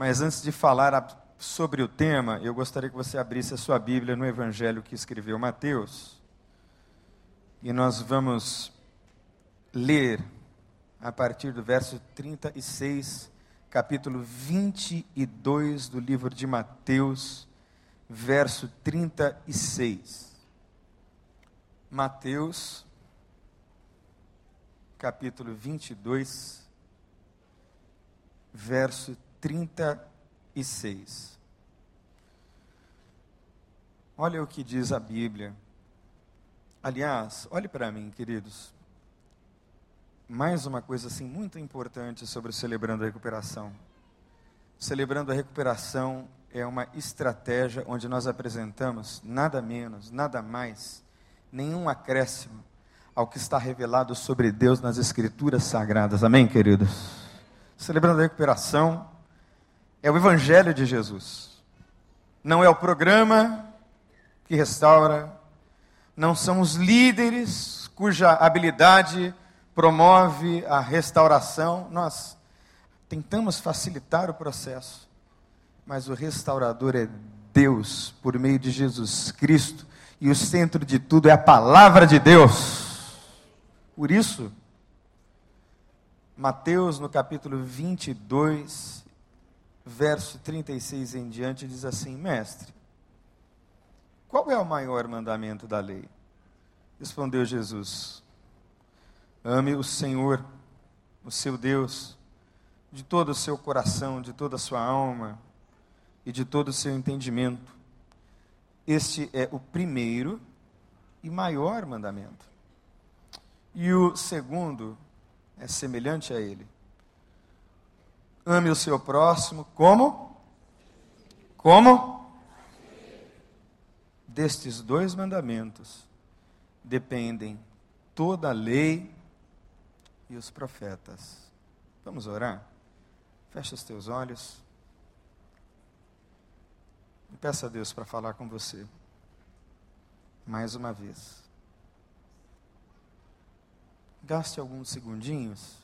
Mas antes de falar sobre o tema, eu gostaria que você abrisse a sua Bíblia no Evangelho que escreveu Mateus. E nós vamos ler a partir do verso 36, capítulo 22 do livro de Mateus, verso 36. Mateus, capítulo 22, verso 36. Olha o que diz a Bíblia. Aliás, olhe para mim, queridos. Mais uma coisa assim muito importante sobre o Celebrando a Recuperação. Celebrando a Recuperação é uma estratégia onde nós apresentamos nada menos, nada mais, nenhum acréscimo ao que está revelado sobre Deus nas Escrituras Sagradas. Amém, queridos? Celebrando a Recuperação é o Evangelho de Jesus. Não é o programa que restaura, não são os líderes cuja habilidade promove a restauração. Nós tentamos facilitar o processo, mas o restaurador é Deus, por meio de Jesus Cristo, e o centro de tudo é a palavra de Deus. Por isso, Mateus, no capítulo 22, verso 36 em diante, diz assim: Mestre, qual é o maior mandamento da lei? Respondeu Jesus: Ame o Senhor, o seu Deus, de todo o seu coração, de toda a sua alma e de todo o seu entendimento. Este é o primeiro e maior mandamento. E o segundo é semelhante a ele. Ame o seu próximo como? Como? destes dois mandamentos dependem toda a lei e os profetas. Vamos orar? Fecha os teus olhos. E peça a Deus para falar com você. Mais uma vez. Gaste alguns segundinhos.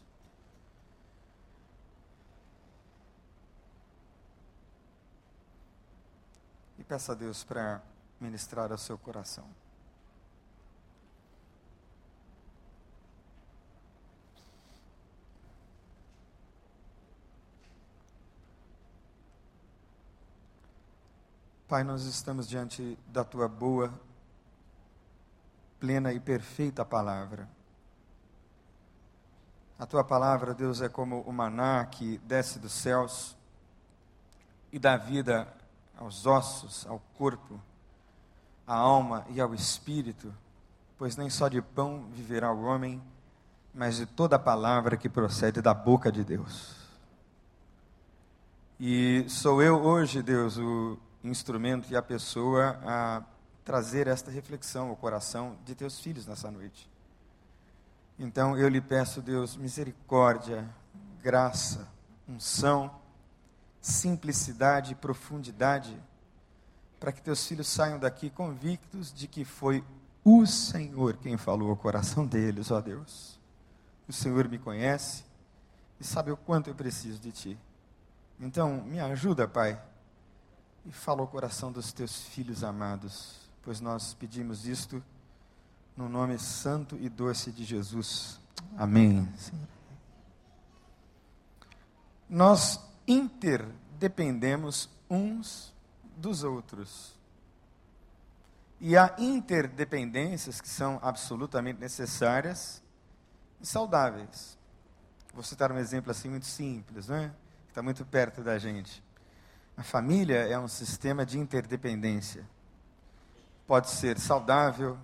Peça a Deus para ministrar ao seu coração. Pai, nós estamos diante da tua boa, plena e perfeita palavra. A tua palavra, Deus, é como o maná que desce dos céus e dá vida aos ossos, ao corpo à alma e ao espírito, pois nem só de pão viverá o homem, mas de toda palavra que procede da boca de Deus. E sou eu hoje, Deus, o instrumento e a pessoa a trazer esta reflexão ao coração de teus filhos nessa noite. Então eu lhe peço, Deus, misericórdia, graça, unção, simplicidade e profundidade para que teus filhos saiam daqui convictos de que foi o Senhor quem falou ao coração deles, ó Deus. O Senhor me conhece e sabe o quanto eu preciso de Ti. Então, me ajuda, Pai, e fala ao coração dos teus filhos amados, pois nós pedimos isto no nome santo e doce de Jesus. Amém. Nós interdependemos uns dos outros. E há interdependências que são absolutamente necessárias e saudáveis. Vou citar um exemplo assim muito simples, né? que está muito perto da gente. A família é um sistema de interdependência. Pode ser saudável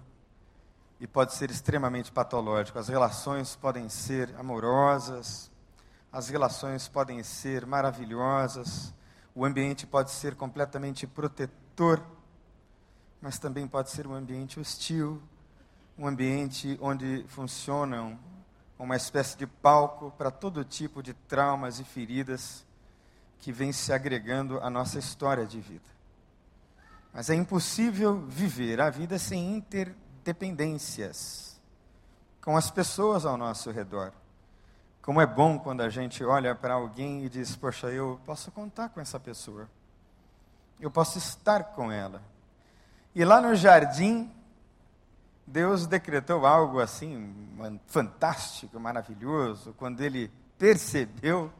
e pode ser extremamente patológico. As relações podem ser amorosas, as relações podem ser maravilhosas, o ambiente pode ser completamente protetor, mas também pode ser um ambiente hostil, um ambiente onde funcionam uma espécie de palco para todo tipo de traumas e feridas que vêm se agregando à nossa história de vida. Mas é impossível viver a vida sem interdependências com as pessoas ao nosso redor. Como é bom quando a gente olha para alguém e diz: Poxa, eu posso contar com essa pessoa, eu posso estar com ela. E lá no jardim, Deus decretou algo assim, fantástico, maravilhoso, quando ele percebeu,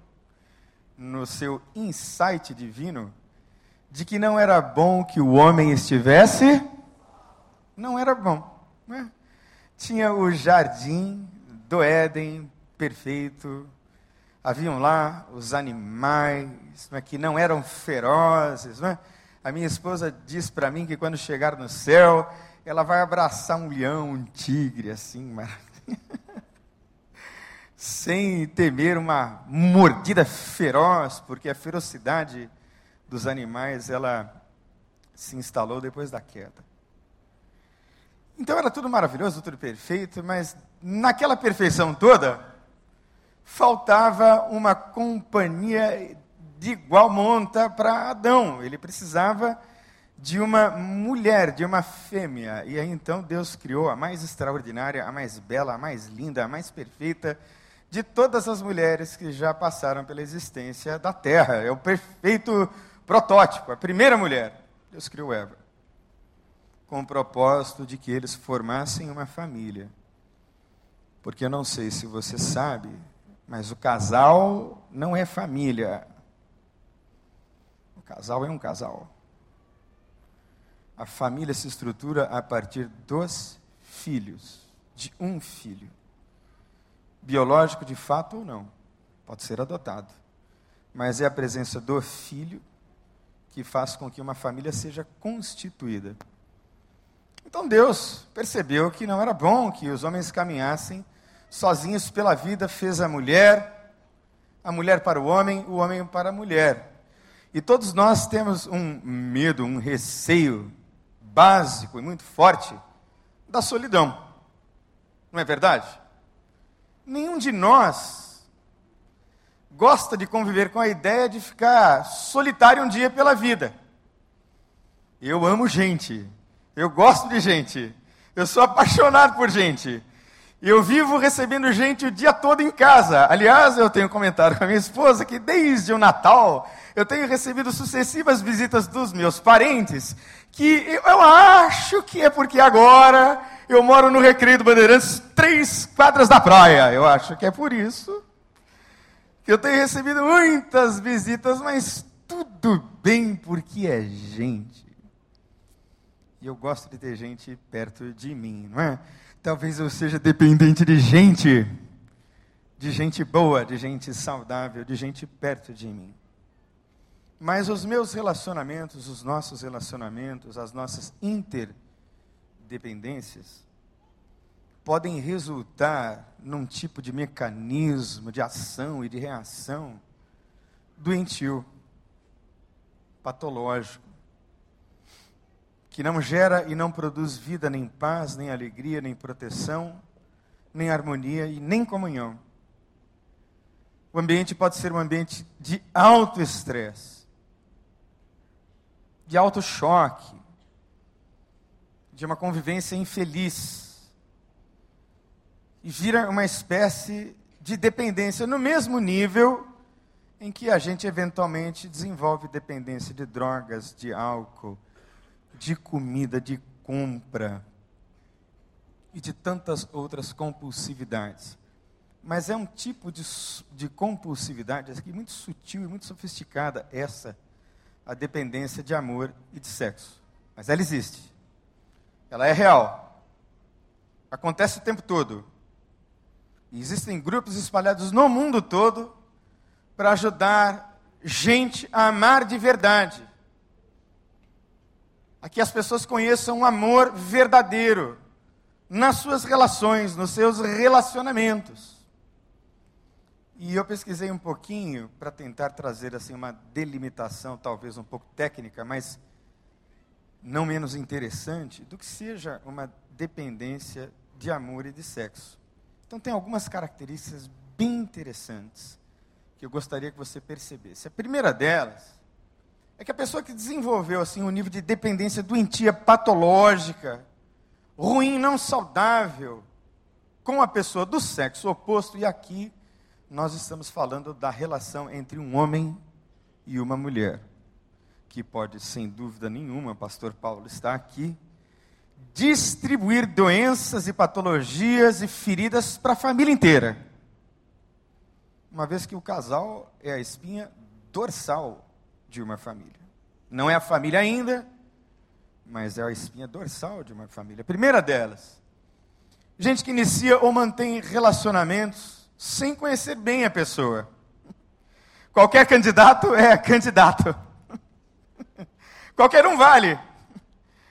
no seu insight divino, de que não era bom que o homem estivesse. Não era bom. Né? Tinha o jardim do Éden perfeito. Haviam lá os animais não é, que não eram ferozes. Não é? A minha esposa diz para mim que quando chegar no céu, ela vai abraçar um leão, um tigre, assim, sem temer uma mordida feroz, porque a ferocidade dos animais ela se instalou depois da queda. Então era tudo maravilhoso, tudo perfeito, mas naquela perfeição toda, faltava uma companhia de igual monta para Adão. Ele precisava de uma mulher, de uma fêmea. E aí então Deus criou a mais extraordinária, a mais bela, a mais linda, a mais perfeita de todas as mulheres que já passaram pela existência da terra. É o perfeito protótipo, a primeira mulher. Deus criou Eva. Com o propósito de que eles formassem uma família. Porque eu não sei se você sabe, mas o casal não é família. O casal é um casal. A família se estrutura a partir dos filhos, de um filho. Biológico de fato ou não, pode ser adotado. Mas é a presença do filho que faz com que uma família seja constituída. Então Deus percebeu que não era bom que os homens caminhassem sozinhos pela vida, fez a mulher, a mulher para o homem, o homem para a mulher. E todos nós temos um medo, um receio básico e muito forte da solidão. Não é verdade? Nenhum de nós gosta de conviver com a ideia de ficar solitário um dia pela vida. Eu amo gente. Eu gosto de gente. Eu sou apaixonado por gente. Eu vivo recebendo gente o dia todo em casa. Aliás, eu tenho comentado com a minha esposa que desde o Natal eu tenho recebido sucessivas visitas dos meus parentes, que eu acho que é porque agora eu moro no Recreio do Bandeirantes, três quadras da praia. Eu acho que é por isso que eu tenho recebido muitas visitas, mas tudo bem porque é gente. E eu gosto de ter gente perto de mim, não é? Talvez eu seja dependente de gente, de gente boa, de gente saudável, de gente perto de mim. Mas os meus relacionamentos, os nossos relacionamentos, as nossas interdependências, podem resultar num tipo de mecanismo de ação e de reação doentio, patológico que não gera e não produz vida, nem paz, nem alegria, nem proteção, nem harmonia e nem comunhão. O ambiente pode ser um ambiente de alto estresse, de alto choque, de uma convivência infeliz. E vira uma espécie de dependência no mesmo nível em que a gente eventualmente desenvolve dependência de drogas, de álcool, de comida, de compra e de tantas outras compulsividades. Mas é um tipo de, de compulsividade aqui muito sutil e muito sofisticada, essa, a dependência de amor e de sexo. Mas ela existe. Ela é real. Acontece o tempo todo. E existem grupos espalhados no mundo todo para ajudar gente a amar de verdade a que as pessoas conheçam um amor verdadeiro nas suas relações, nos seus relacionamentos. E eu pesquisei um pouquinho para tentar trazer assim uma delimitação, talvez um pouco técnica, mas não menos interessante, do que seja uma dependência de amor e de sexo. Então tem algumas características bem interessantes que eu gostaria que você percebesse. A primeira delas é que a pessoa que desenvolveu assim um nível de dependência doentia, patológica, ruim, não saudável, com a pessoa do sexo oposto, e aqui nós estamos falando da relação entre um homem e uma mulher, que pode, sem dúvida nenhuma, pastor Paulo está aqui, distribuir doenças e patologias e feridas para a família inteira. Uma vez que o casal é a espinha dorsal de uma família. Não é a família ainda, mas é a espinha dorsal de uma família. A primeira delas, gente que inicia ou mantém relacionamentos sem conhecer bem a pessoa. Qualquer candidato é candidato. Qualquer um vale.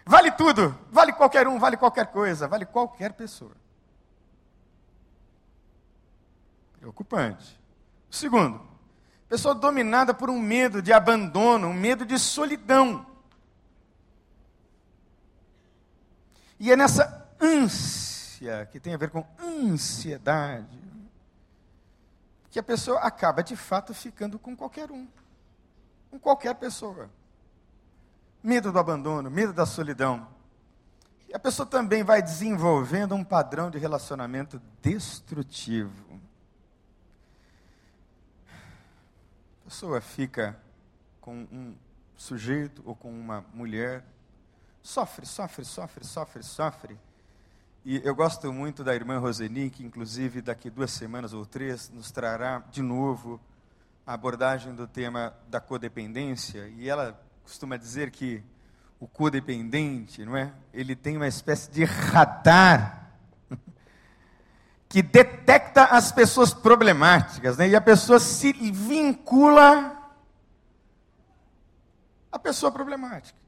Vale tudo. Vale qualquer um, vale qualquer coisa, vale qualquer pessoa. Preocupante. Segundo, pessoa dominada por um medo de abandono, um medo de solidão. E é nessa ânsia, que tem a ver com ansiedade, que a pessoa acaba de fato ficando com qualquer um, com qualquer pessoa. Medo do abandono, medo da solidão. E a pessoa também vai desenvolvendo um padrão de relacionamento destrutivo. A pessoa fica com um sujeito ou com uma mulher, sofre, sofre, sofre, sofre, sofre e eu gosto muito da irmã Roseni, que inclusive daqui duas semanas ou três nos trará de novo a abordagem do tema da codependência. E ela costuma dizer que o codependente, não é? Ele tem uma espécie de radar que detecta as pessoas problemáticas, né? E a pessoa se vincula à pessoa problemática.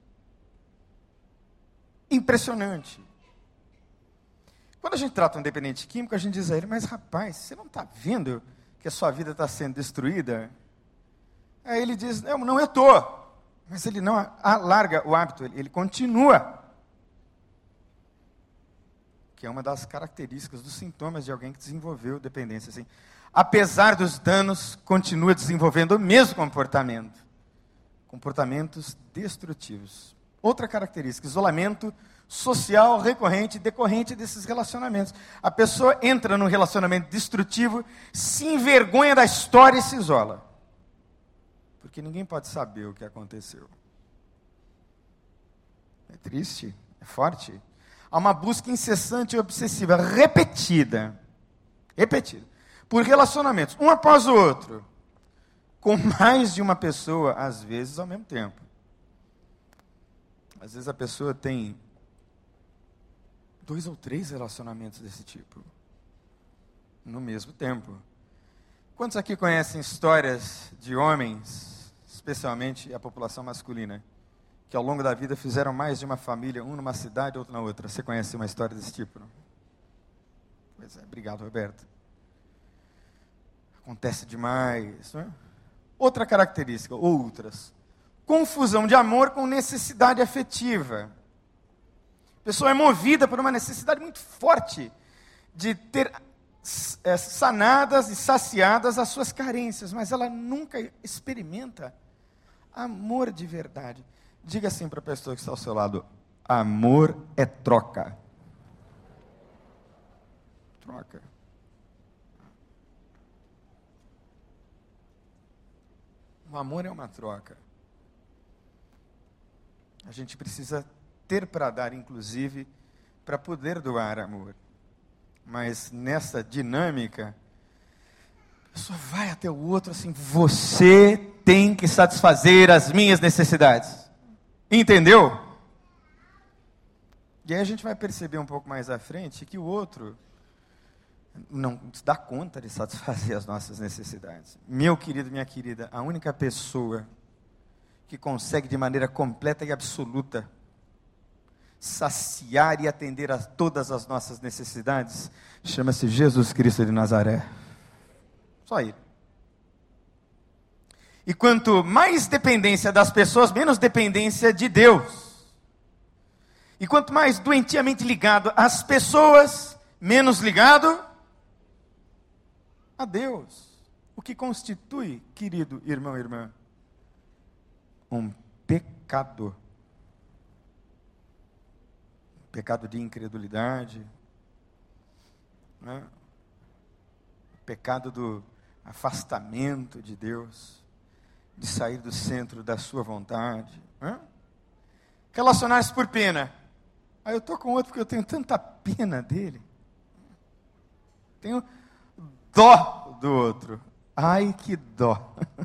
Impressionante. Quando a gente trata um dependente químico, a gente diz a ele, mas rapaz, você não está vendo que a sua vida está sendo destruída? Aí ele diz, não, não eu estou. Mas ele não alarga o hábito, ele continua. Que é uma das características, dos sintomas de alguém que desenvolveu dependência. Assim. Apesar dos danos, continua desenvolvendo o mesmo comportamento. Comportamentos destrutivos. Outra característica, isolamento social recorrente, decorrente desses relacionamentos. A pessoa entra num relacionamento destrutivo, se envergonha da história e se isola. Porque ninguém pode saber o que aconteceu. É triste, é forte. Há uma busca incessante e obsessiva, repetida, repetida, por relacionamentos, um após o outro, com mais de uma pessoa, às vezes ao mesmo tempo. Às vezes a pessoa tem dois ou três relacionamentos desse tipo no mesmo tempo. Quantos aqui conhecem histórias de homens, especialmente a população masculina, que ao longo da vida fizeram mais de uma família, um numa cidade, outro na outra? Você conhece uma história desse tipo? Não? Pois é, obrigado, Roberto. Acontece demais. Não é? Outra característica, outras. Confusão de amor com necessidade afetiva. A pessoa é movida por uma necessidade muito forte de ter é, sanadas e saciadas as suas carências, mas ela nunca experimenta amor de verdade. Diga assim para a pessoa que está ao seu lado: amor é troca. Troca. O amor é uma troca. A gente precisa ter para dar, inclusive, para poder doar amor. Mas nessa dinâmica, a pessoa vai até o outro assim: você tem que satisfazer as minhas necessidades. Entendeu? E aí a gente vai perceber um pouco mais à frente que o outro não dá conta de satisfazer as nossas necessidades. Meu querido, minha querida, a única pessoa que consegue de maneira completa e absoluta saciar e atender a todas as nossas necessidades, chama-se Jesus Cristo de Nazaré. Só Ele. E quanto mais dependência das pessoas, menos dependência de Deus. E quanto mais doentiamente ligado às pessoas, menos ligado a Deus. O que constitui, querido irmão e irmã, um pecador pecado de incredulidade, né? pecado do afastamento de Deus, de sair do centro da sua vontade. Relacionar-se por pena. Aí eu estou com outro porque eu tenho tanta pena dele. Tenho dó do outro. Ai, que dó.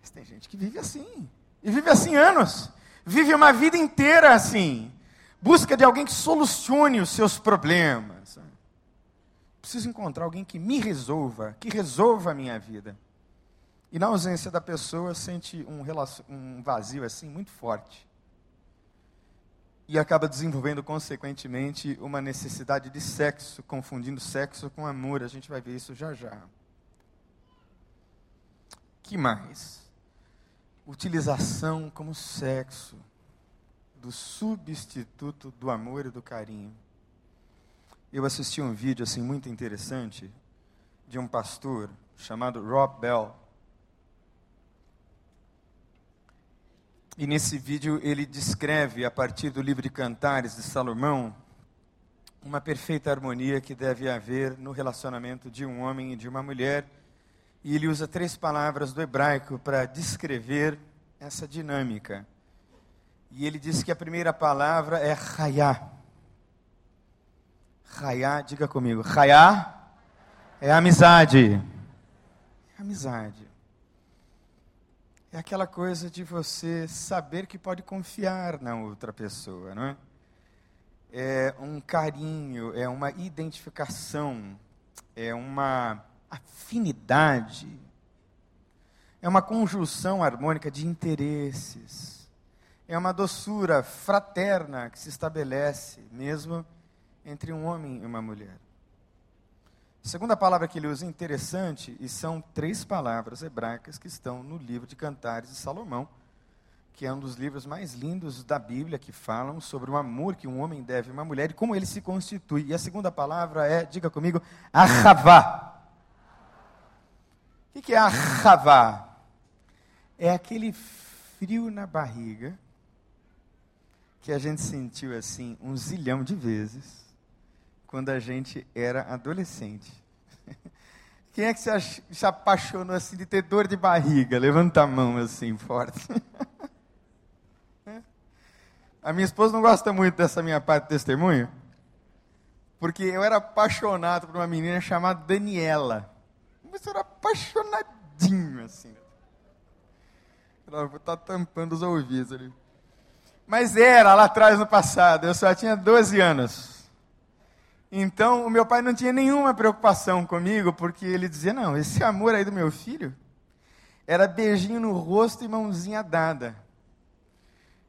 Mas tem gente que vive assim. E vive assim anos. Vive uma vida inteira assim. Busca de alguém que solucione os seus problemas. Preciso encontrar alguém que me resolva, que resolva a minha vida. E na ausência da pessoa, sente um, um vazio assim muito forte. E acaba desenvolvendo, consequentemente, uma necessidade de sexo, confundindo sexo com amor. A gente vai ver isso já já. que mais? Utilização como sexo do substituto do amor e do carinho. Eu assisti um vídeo assim muito interessante de um pastor chamado Rob Bell. E nesse vídeo ele descreve, a partir do livro de Cantares de Salomão, uma perfeita harmonia que deve haver no relacionamento de um homem e de uma mulher. E ele usa três palavras do hebraico para descrever essa dinâmica. E ele diz que a primeira palavra é raiá. Raiá, diga comigo, raiá é amizade. Amizade. É aquela coisa de você saber que pode confiar na outra pessoa, não é? É um carinho, é uma identificação, é uma afinidade, é uma conjunção harmônica de interesses, é uma doçura fraterna que se estabelece mesmo entre um homem e uma mulher. A segunda palavra que ele usa é interessante, e são três palavras hebraicas que estão no livro de Cantares de Salomão, que é um dos livros mais lindos da Bíblia, que falam sobre o amor que um homem deve a uma mulher e como ele se constitui. E a segunda palavra é, diga comigo, arravá. O que é arravá? É aquele frio na barriga que a gente sentiu assim um zilhão de vezes quando a gente era adolescente. Quem é que se, se apaixonou assim de ter dor de barriga? Levanta a mão assim, forte. A minha esposa não gosta muito dessa minha parte de testemunho, porque eu era apaixonado por uma menina chamada Daniela. Mas eu era apaixonadinho, assim. Ela tá tampando os ouvidos ali. Mas era lá atrás no passado, eu só tinha 12 anos. Então, o meu pai não tinha nenhuma preocupação comigo, porque ele dizia: não, esse amor aí do meu filho era beijinho no rosto e mãozinha dada.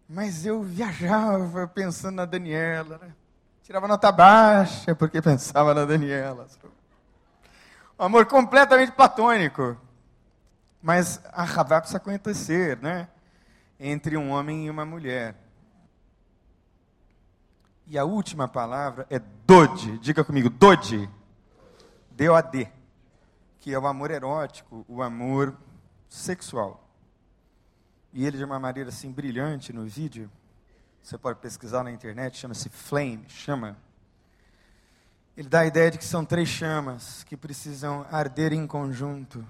Mas eu viajava pensando na Daniela, né? tirava nota baixa porque pensava na Daniela. Um amor completamente platônico. Mas a Ravá precisa acontecer, né? Entre um homem e uma mulher. E a última palavra é dode. Diga comigo, dode. D-O-D. Que é o amor erótico, o amor sexual. E ele, de uma maneira assim brilhante no vídeo, você pode pesquisar na internet, chama-se Flame, chama. Ele dá a ideia de que são três chamas que precisam arder em conjunto.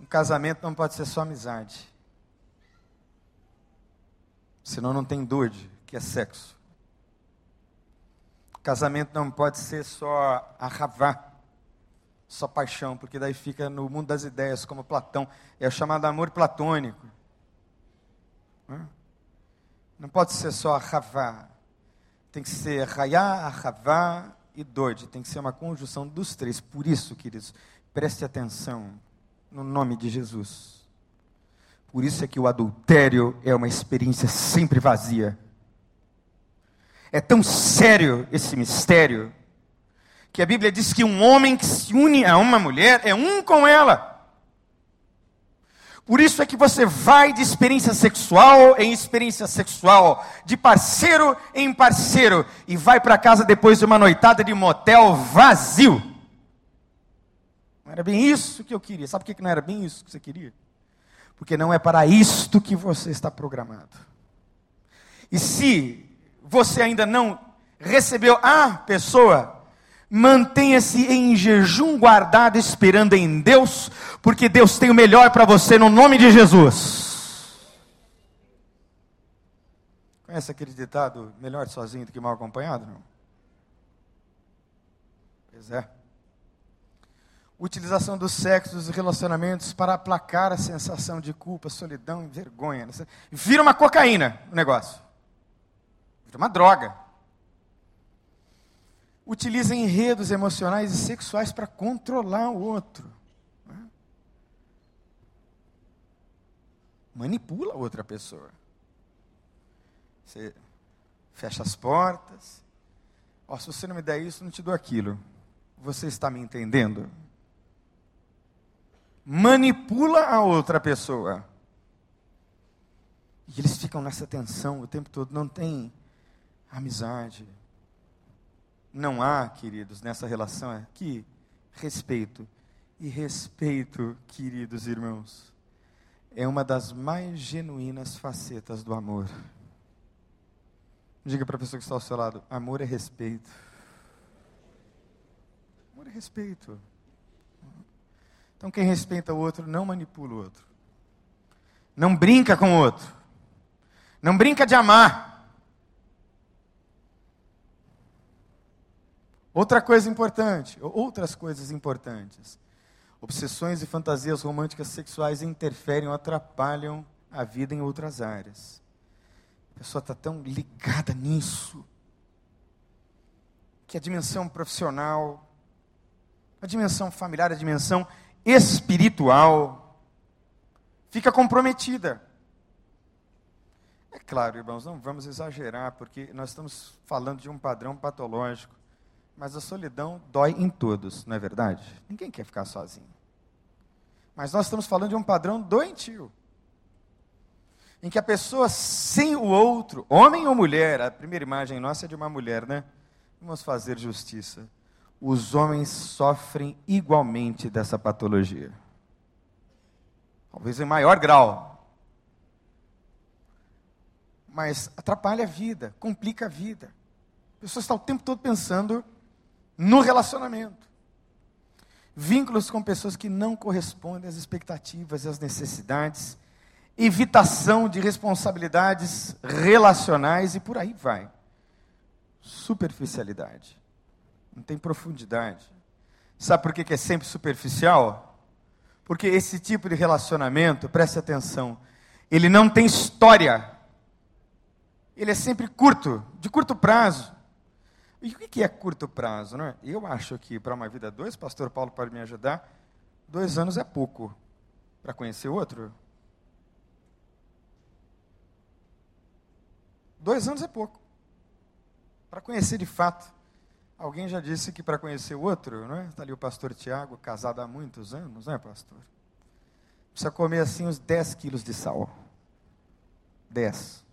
Um casamento não pode ser só amizade. Senão não tem dode, que é sexo. Casamento não pode ser só arravá, só paixão, porque daí fica no mundo das ideias, como Platão. É o chamado amor platônico. Não pode ser só arravá. Tem que ser raiá, arravá e doide. Tem que ser uma conjunção dos três. Por isso, queridos, preste atenção no nome de Jesus. Por isso é que o adultério é uma experiência sempre vazia. É tão sério esse mistério que a Bíblia diz que um homem que se une a uma mulher é um com ela. Por isso é que você vai de experiência sexual em experiência sexual, de parceiro em parceiro, e vai para casa depois de uma noitada de motel vazio. Não era bem isso que eu queria. Sabe por que não era bem isso que você queria? Porque não é para isto que você está programado. E se você ainda não recebeu a pessoa, Mantenha-se em jejum guardado, esperando em Deus, porque Deus tem o melhor para você no nome de Jesus. Conhece aquele ditado: melhor sozinho do que mal acompanhado? Não? Pois é. Utilização do sexo, dos relacionamentos para aplacar a sensação de culpa, solidão e vergonha. Vira uma cocaína o negócio. Vira uma droga utiliza enredos emocionais e sexuais para controlar o outro. Né? Manipula a outra pessoa. Você fecha as portas. Oh, se você não me der isso, não te dou aquilo. Você está me entendendo? Manipula a outra pessoa. E eles ficam nessa tensão o tempo todo. Não tem amizade, não há, queridos, nessa relação aqui, respeito. E respeito, queridos irmãos, é uma das mais genuínas facetas do amor. Diga para a pessoa que está ao seu lado: amor é respeito. Amor é respeito. Então, quem respeita o outro não manipula o outro, não brinca com o outro, não brinca de amar. Outra coisa importante, outras coisas importantes. Obsessões e fantasias românticas sexuais interferem ou atrapalham a vida em outras áreas. A pessoa está tão ligada nisso que a dimensão profissional, a dimensão familiar, a dimensão espiritual fica comprometida. É claro, irmãos, não vamos exagerar, porque nós estamos falando de um padrão patológico. Mas a solidão dói em todos, não é verdade? Ninguém quer ficar sozinho. Mas nós estamos falando de um padrão doentio. Em que a pessoa sem o outro, homem ou mulher, a primeira imagem nossa é de uma mulher, né? Vamos fazer justiça. Os homens sofrem igualmente dessa patologia. Talvez em maior grau. Mas atrapalha a vida, complica a vida. A pessoa está o tempo todo pensando no relacionamento. Vínculos com pessoas que não correspondem às expectativas e às necessidades, evitação de responsabilidades relacionais e por aí vai. Superficialidade. Não tem profundidade. Sabe por que é sempre superficial? Porque esse tipo de relacionamento, preste atenção, ele não tem história. Ele é sempre curto, de curto prazo. E o que é curto prazo? Não é? Eu acho que para uma vida dois, pastor Paulo pode me ajudar, dois anos é pouco para conhecer outro. Dois anos é pouco. Para conhecer de fato. Alguém já disse que para conhecer o outro, não é? Está ali o pastor Tiago, casado há muitos anos, não é, pastor? Precisa comer assim uns 10 quilos de sal. 10.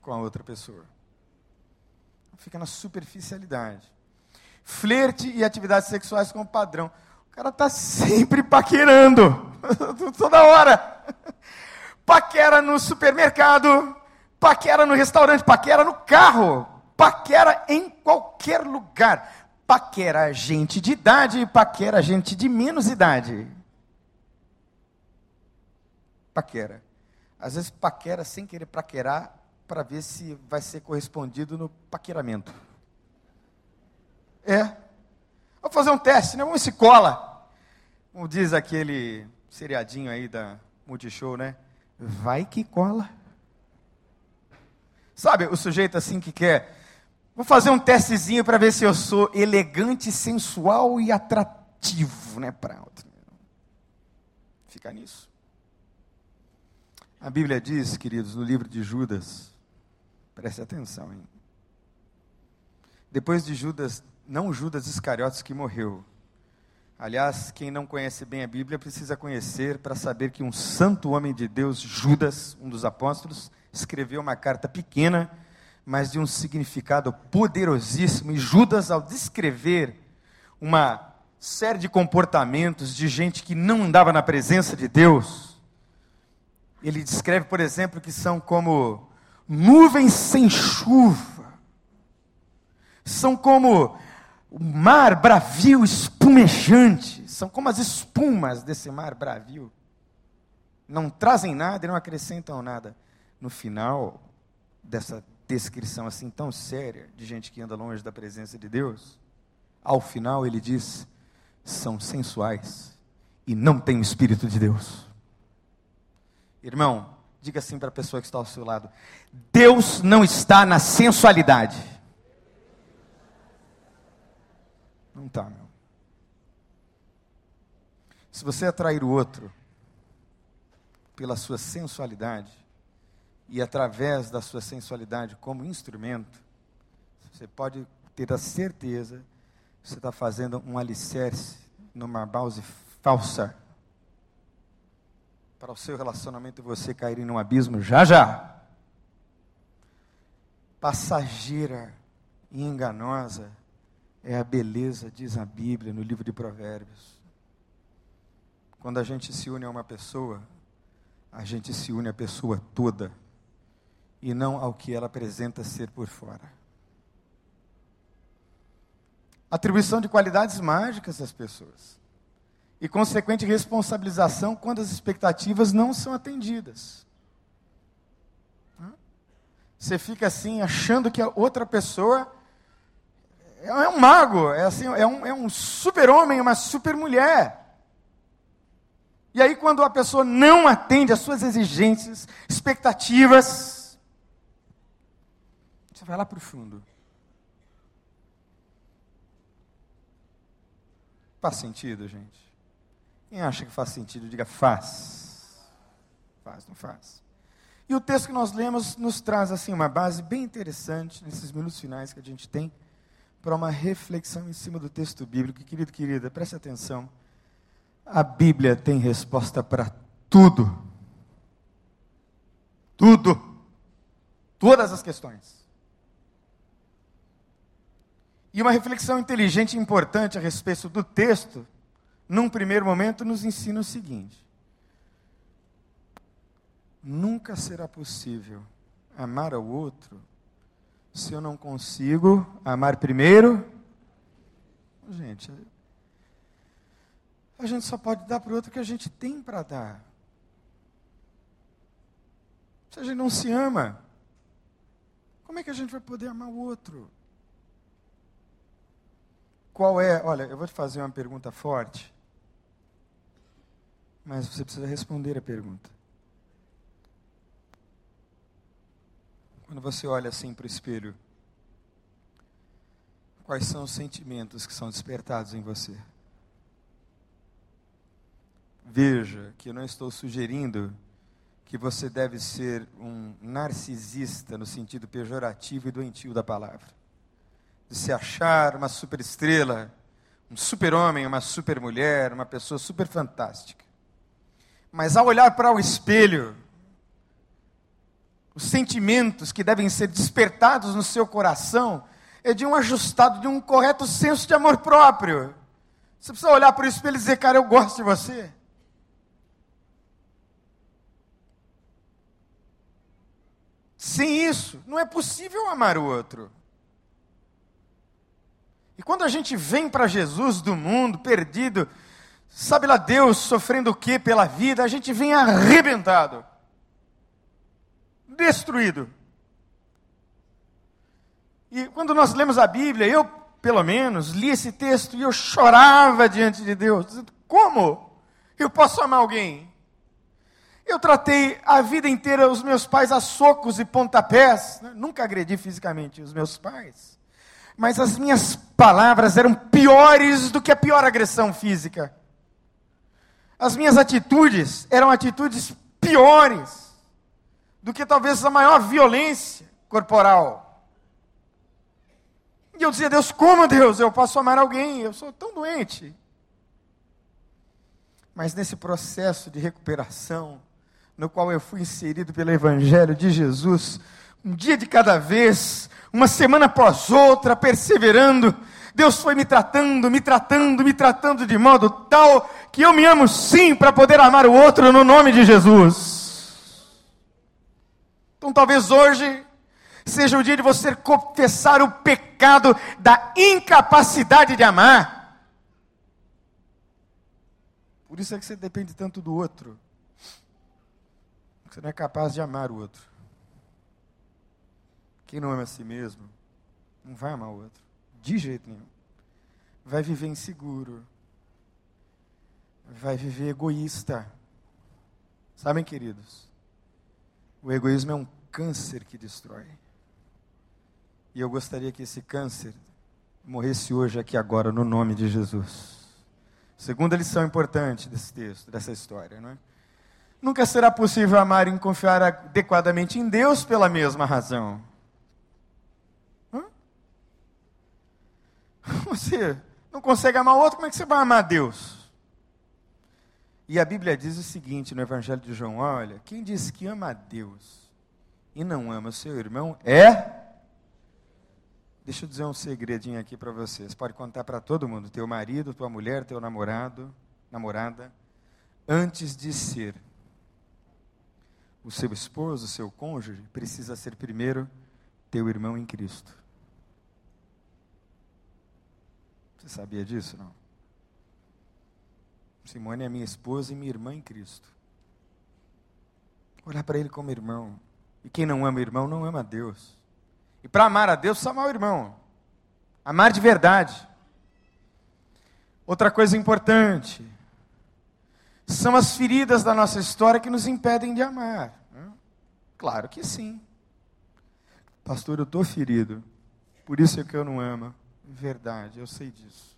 Com a outra pessoa fica na superficialidade. Flerte e atividades sexuais como padrão. O cara está sempre paquerando, toda hora. Paquera no supermercado, paquera no restaurante, paquera no carro, paquera em qualquer lugar. Paquera gente de idade, paquera gente de menos idade. Paquera. Às vezes paquera sem querer paquerar para ver se vai ser correspondido no paqueramento. É. Vamos fazer um teste, né? Vamos se cola. Como diz aquele seriadinho aí da Multishow, né? Vai que cola. Sabe, o sujeito assim que quer. Vou fazer um testezinho para ver se eu sou elegante, sensual e atrativo, né? Para. Fica nisso. A Bíblia diz, queridos, no livro de Judas, Preste atenção, hein? Depois de Judas, não Judas Iscariotes que morreu. Aliás, quem não conhece bem a Bíblia precisa conhecer para saber que um santo homem de Deus, Judas, um dos apóstolos, escreveu uma carta pequena, mas de um significado poderosíssimo. E Judas, ao descrever uma série de comportamentos de gente que não andava na presença de Deus, ele descreve, por exemplo, que são como nuvens sem chuva, são como o mar bravio espumejante, são como as espumas desse mar bravio. Não trazem nada e não acrescentam nada. No final dessa descrição assim tão séria de gente que anda longe da presença de Deus, ao final ele diz: são sensuais e não têm o Espírito de Deus. Irmão, diga assim para a pessoa que está ao seu lado: Deus não está na sensualidade. Não está, meu. Se você atrair o outro pela sua sensualidade e através da sua sensualidade como instrumento, você pode ter a certeza que você está fazendo um alicerce numa base falsa para o seu relacionamento e você caírem num abismo já já. Passageira e enganosa é a beleza, diz a Bíblia no livro de Provérbios. Quando a gente se une a uma pessoa, a gente se une à pessoa toda e não ao que ela apresenta ser por fora. Atribuição de qualidades mágicas às pessoas e consequente responsabilização quando as expectativas não são atendidas. Você fica assim achando que a outra pessoa é um mago, é, assim, é um, é um super-homem, uma super-mulher. E aí, quando a pessoa não atende às suas exigências, expectativas, você vai lá para o fundo. Faz sentido, gente? Quem acha que faz sentido, diga faz. Faz, não faz. E o texto que nós lemos nos traz assim uma base bem interessante nesses minutos finais que a gente tem para uma reflexão em cima do texto bíblico. Querido, querida, preste atenção. A Bíblia tem resposta para tudo. Tudo. Todas as questões. E uma reflexão inteligente e importante a respeito do texto num primeiro momento, nos ensina o seguinte: nunca será possível amar ao outro se eu não consigo amar primeiro. Gente, a gente só pode dar para o outro o que a gente tem para dar. Se a gente não se ama, como é que a gente vai poder amar o outro? Qual é? Olha, eu vou te fazer uma pergunta forte. Mas você precisa responder a pergunta. Quando você olha assim para o espelho, quais são os sentimentos que são despertados em você? Veja que eu não estou sugerindo que você deve ser um narcisista no sentido pejorativo e doentio da palavra. De se achar uma superestrela, um super-homem, uma super-mulher, uma pessoa super fantástica. Mas ao olhar para o espelho, os sentimentos que devem ser despertados no seu coração é de um ajustado, de um correto senso de amor próprio. Você precisa olhar para o espelho e dizer, cara, eu gosto de você. Sem isso, não é possível amar o outro. E quando a gente vem para Jesus do mundo, perdido, Sabe lá Deus sofrendo o que pela vida? A gente vem arrebentado, destruído. E quando nós lemos a Bíblia, eu, pelo menos, li esse texto e eu chorava diante de Deus, dizendo: como eu posso amar alguém? Eu tratei a vida inteira os meus pais a socos e pontapés, né? nunca agredi fisicamente os meus pais, mas as minhas palavras eram piores do que a pior agressão física. As minhas atitudes eram atitudes piores do que talvez a maior violência corporal. E eu dizia, Deus, como Deus eu posso amar alguém? Eu sou tão doente. Mas nesse processo de recuperação, no qual eu fui inserido pelo Evangelho de Jesus, um dia de cada vez, uma semana após outra, perseverando, Deus foi me tratando, me tratando, me tratando de modo tal que eu me amo sim para poder amar o outro no nome de Jesus. Então talvez hoje Seja o dia de você confessar o pecado da incapacidade de amar. Por isso é que você depende tanto do outro. Você não é capaz de amar o outro. Quem não ama a si mesmo, não vai amar o outro. De jeito nenhum. Vai viver inseguro. Vai viver egoísta. Sabem, queridos? O egoísmo é um câncer que destrói. E eu gostaria que esse câncer morresse hoje, aqui agora, no nome de Jesus. Segunda lição importante desse texto, dessa história, não é? Nunca será possível amar e confiar adequadamente em Deus pela mesma razão. Hã? Você não consegue amar o outro, como é que você vai amar Deus? E a Bíblia diz o seguinte no Evangelho de João: olha, quem diz que ama a Deus e não ama o seu irmão é Deixa eu dizer um segredinho aqui para vocês. Pode contar para todo mundo, teu marido, tua mulher, teu namorado, namorada, antes de ser o seu esposo, o seu cônjuge, precisa ser primeiro teu irmão em Cristo. Você sabia disso, não? Simone é minha esposa e minha irmã em Cristo. Olhar para ele como irmão. E quem não ama irmão não ama Deus. E para amar a Deus, precisa amar o irmão. Amar de verdade. Outra coisa importante. São as feridas da nossa história que nos impedem de amar. Né? Claro que sim. Pastor, eu estou ferido. Por isso é que eu não amo. Verdade, eu sei disso.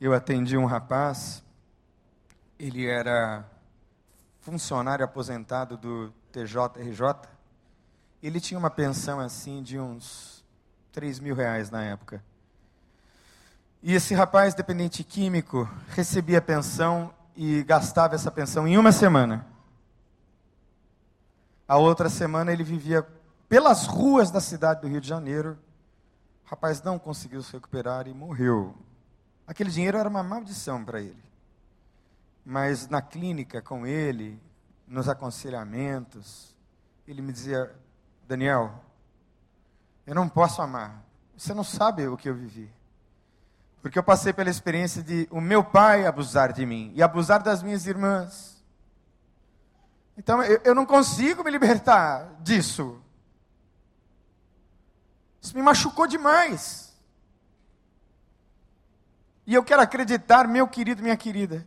Eu atendi um rapaz, ele era funcionário aposentado do TJRJ, ele tinha uma pensão assim de uns 3 mil reais na época. E esse rapaz, dependente químico, recebia pensão e gastava essa pensão em uma semana. A outra semana ele vivia pelas ruas da cidade do Rio de Janeiro. O rapaz não conseguiu se recuperar e morreu. Aquele dinheiro era uma maldição para ele. Mas na clínica com ele, nos aconselhamentos, ele me dizia: Daniel, eu não posso amar. Você não sabe o que eu vivi. Porque eu passei pela experiência de o meu pai abusar de mim e abusar das minhas irmãs. Então eu, eu não consigo me libertar disso. Isso me machucou demais. E eu quero acreditar, meu querido, minha querida,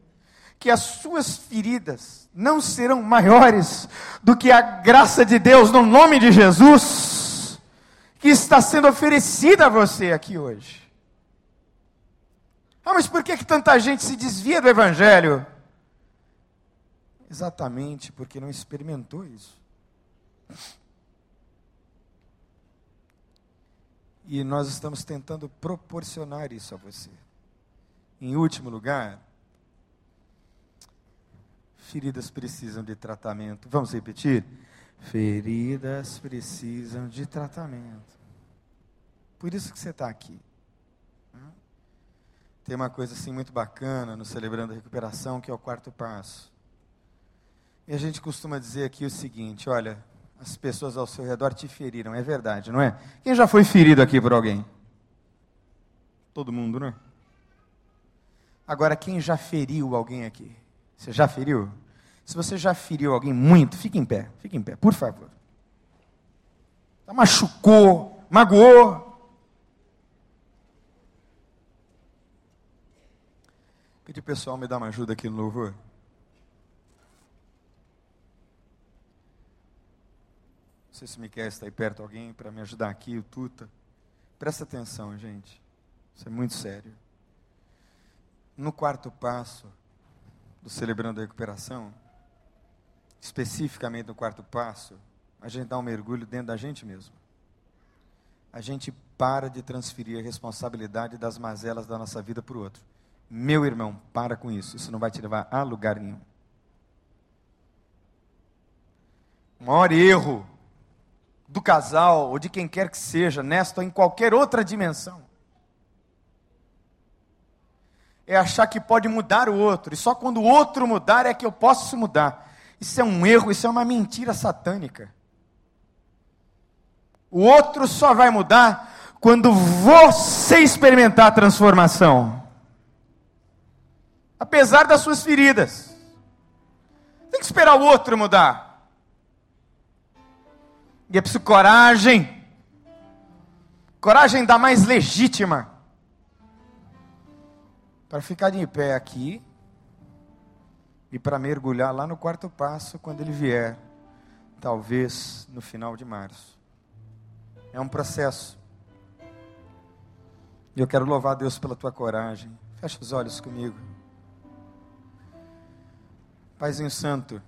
que as suas feridas não serão maiores do que a graça de Deus no nome de Jesus, que está sendo oferecida a você aqui hoje. Ah, mas por que, que tanta gente se desvia do Evangelho? Exatamente porque não experimentou isso. E nós estamos tentando proporcionar isso a você. Em último lugar, feridas precisam de tratamento. Vamos repetir? Feridas precisam de tratamento. Por isso que você está aqui. Tem uma coisa assim muito bacana no Celebrando a Recuperação, que é o quarto passo. E a gente costuma dizer aqui o seguinte: olha, as pessoas ao seu redor te feriram, é verdade, não é? Quem já foi ferido aqui por alguém? Todo mundo, não é? Agora, quem já feriu alguém aqui? Você já feriu? Se você já feriu alguém muito, fique em pé, fique em pé, por favor. Já machucou, magoou. Pedi pessoal me dar uma ajuda aqui no louvor. Sei se o Miquel está aí perto, alguém para me ajudar aqui, o Tuta. Presta atenção, gente. Isso é muito sério. No quarto passo do Celebrando a Recuperação, especificamente no quarto passo, a gente dá um mergulho dentro da gente mesmo. A gente para de transferir a responsabilidade das mazelas da nossa vida para o outro. Meu irmão, para com isso. Isso não vai te levar a lugar nenhum. O maior erro do casal ou de quem quer que seja, nesta ou em qualquer outra dimensão, é achar que pode mudar o outro, e só quando o outro mudar é que eu posso mudar. Isso é um erro, isso é uma mentira satânica. O outro só vai mudar quando você experimentar a transformação. Apesar das suas feridas. Tem que esperar o outro mudar. E é preciso coragem. Coragem da mais legítima. Para ficar de pé aqui e para mergulhar lá no quarto passo quando ele vier, talvez no final de março. É um processo. E eu quero louvar Deus pela tua coragem. Fecha os olhos comigo. Paizinho Santo,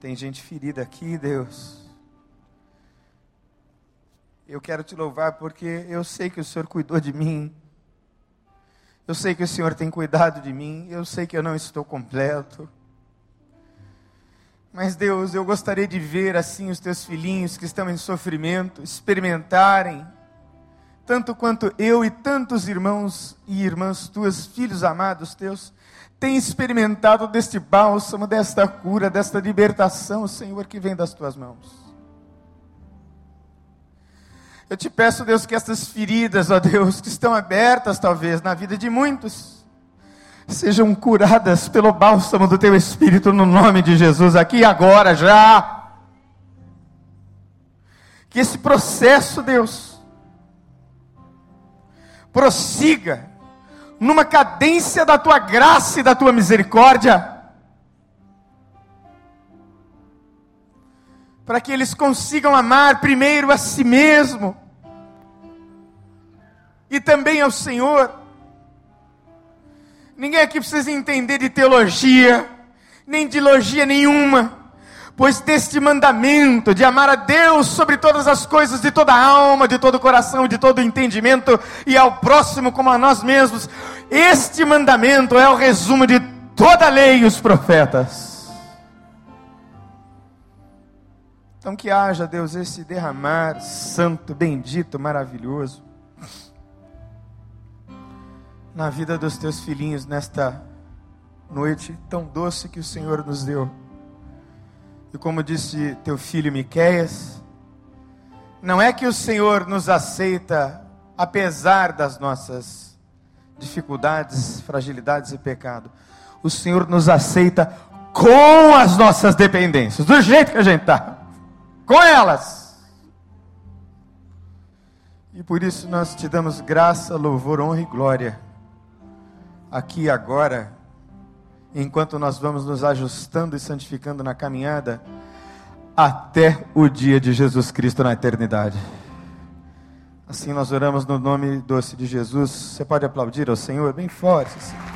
tem gente ferida aqui, Deus. Eu quero te louvar porque eu sei que o Senhor cuidou de mim. Eu sei que o Senhor tem cuidado de mim. Eu sei que eu não estou completo. Mas Deus, eu gostaria de ver assim os teus filhinhos que estão em sofrimento experimentarem, tanto quanto eu e tantos irmãos e irmãs tuas, filhos amados teus, têm experimentado deste bálsamo, desta cura, desta libertação, Senhor, que vem das tuas mãos. Eu te peço, Deus, que estas feridas, ó Deus, que estão abertas talvez na vida de muitos, sejam curadas pelo bálsamo do teu Espírito no nome de Jesus, aqui e agora, já. Que esse processo, Deus, prossiga numa cadência da tua graça e da tua misericórdia, para que eles consigam amar primeiro a si mesmo e também ao Senhor. Ninguém aqui precisa entender de teologia, nem de logia nenhuma, pois deste mandamento de amar a Deus sobre todas as coisas, de toda a alma, de todo o coração, de todo o entendimento, e ao próximo como a nós mesmos, este mandamento é o resumo de toda a lei e os profetas. Então que haja, Deus, esse derramar santo, bendito, maravilhoso na vida dos teus filhinhos nesta noite tão doce que o Senhor nos deu. E como disse teu filho Miqueias, não é que o Senhor nos aceita apesar das nossas dificuldades, fragilidades e pecado. O Senhor nos aceita com as nossas dependências, do jeito que a gente está, com elas. E por isso nós te damos graça, louvor, honra e glória aqui e agora, enquanto nós vamos nos ajustando e santificando na caminhada, até o dia de Jesus Cristo na eternidade. Assim nós oramos no nome doce de Jesus. Você pode aplaudir ao Senhor bem forte. Senhor.